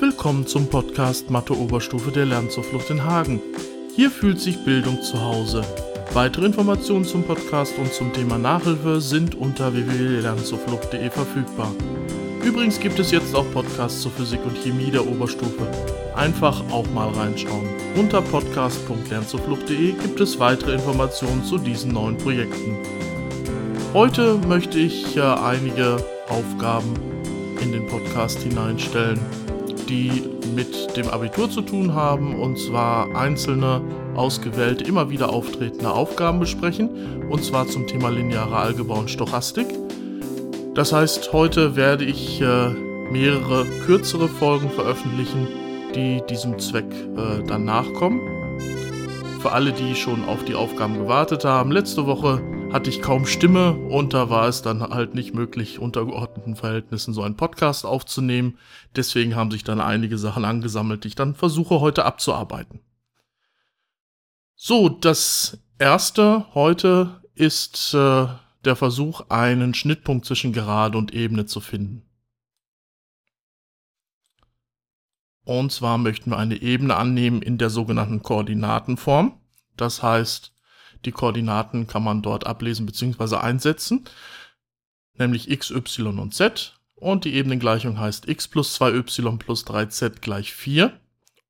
Willkommen zum Podcast Mathe Oberstufe der Lernzuflucht in Hagen. Hier fühlt sich Bildung zu Hause. Weitere Informationen zum Podcast und zum Thema Nachhilfe sind unter www.lernzuflucht.de verfügbar. Übrigens gibt es jetzt auch Podcasts zur Physik und Chemie der Oberstufe. Einfach auch mal reinschauen. Unter podcast.lernzuflucht.de gibt es weitere Informationen zu diesen neuen Projekten. Heute möchte ich äh, einige Aufgaben in den Podcast hineinstellen, die mit dem Abitur zu tun haben, und zwar einzelne ausgewählte, immer wieder auftretende Aufgaben besprechen, und zwar zum Thema lineare Algebra und Stochastik. Das heißt, heute werde ich äh, mehrere kürzere Folgen veröffentlichen, die diesem Zweck äh, dann nachkommen. Für alle, die schon auf die Aufgaben gewartet haben, letzte Woche hatte ich kaum Stimme und da war es dann halt nicht möglich, unter geordneten Verhältnissen so einen Podcast aufzunehmen. Deswegen haben sich dann einige Sachen angesammelt, die ich dann versuche heute abzuarbeiten. So, das erste heute ist äh, der Versuch, einen Schnittpunkt zwischen Gerade und Ebene zu finden. Und zwar möchten wir eine Ebene annehmen in der sogenannten Koordinatenform. Das heißt, die Koordinaten kann man dort ablesen bzw. einsetzen, nämlich x, y und z. Und die Ebenengleichung heißt x plus 2y plus 3z gleich 4.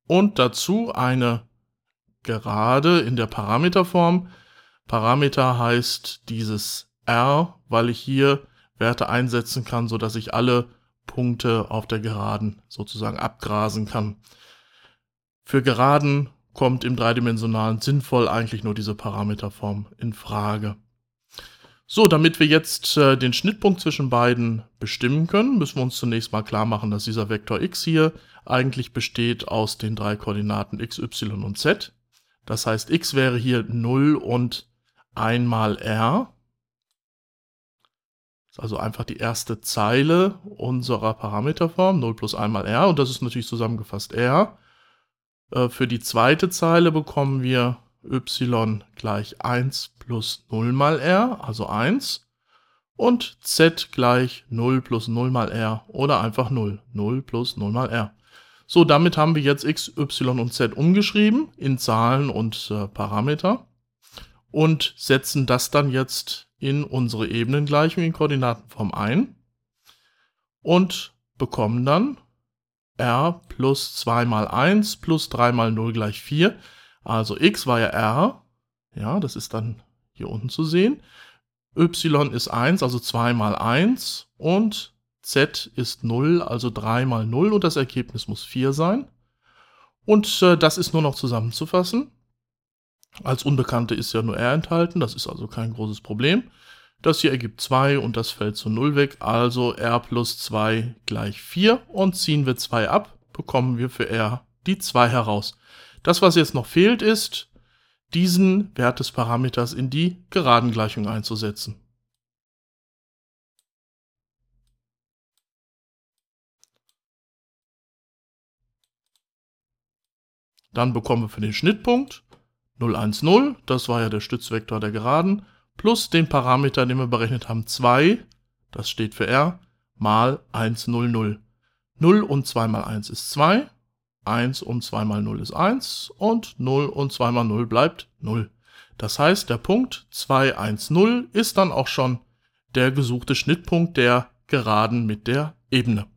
Und dazu eine Gerade in der Parameterform. Parameter heißt dieses r, weil ich hier Werte einsetzen kann, sodass ich alle Punkte auf der Geraden sozusagen abgrasen kann. Für Geraden kommt im dreidimensionalen sinnvoll eigentlich nur diese Parameterform in Frage. So, damit wir jetzt äh, den Schnittpunkt zwischen beiden bestimmen können, müssen wir uns zunächst mal klar machen, dass dieser Vektor x hier eigentlich besteht aus den drei Koordinaten x, y und z. Das heißt, x wäre hier 0 und 1 mal r. Also einfach die erste Zeile unserer Parameterform, 0 plus 1 mal r. Und das ist natürlich zusammengefasst r. Äh, für die zweite Zeile bekommen wir y gleich 1 plus 0 mal r, also 1. Und z gleich 0 plus 0 mal r oder einfach 0. 0 plus 0 mal r. So, damit haben wir jetzt x, y und z umgeschrieben in Zahlen und äh, Parameter und setzen das dann jetzt in unsere Ebenengleichung in Koordinatenform ein und bekommen dann r plus 2 mal 1 plus 3 mal 0 gleich 4. Also x war ja r, ja, das ist dann hier unten zu sehen. y ist 1, also 2 mal 1 und z ist 0, also 3 mal 0 und das Ergebnis muss 4 sein. Und äh, das ist nur noch zusammenzufassen. Als Unbekannte ist ja nur r enthalten, das ist also kein großes Problem. Das hier ergibt 2 und das fällt zu 0 weg, also r plus 2 gleich 4 und ziehen wir 2 ab, bekommen wir für r die 2 heraus. Das, was jetzt noch fehlt, ist, diesen Wert des Parameters in die Geradengleichung einzusetzen. Dann bekommen wir für den Schnittpunkt 0, 1, 0, das war ja der Stützvektor der Geraden, plus den Parameter, den wir berechnet haben, 2, das steht für r, mal 1, 0, 0. 0 und 2 mal 1 ist 2, 1 und 2 mal 0 ist 1 und 0 und 2 mal 0 bleibt 0. Das heißt, der Punkt 2, 1, 0 ist dann auch schon der gesuchte Schnittpunkt der Geraden mit der Ebene.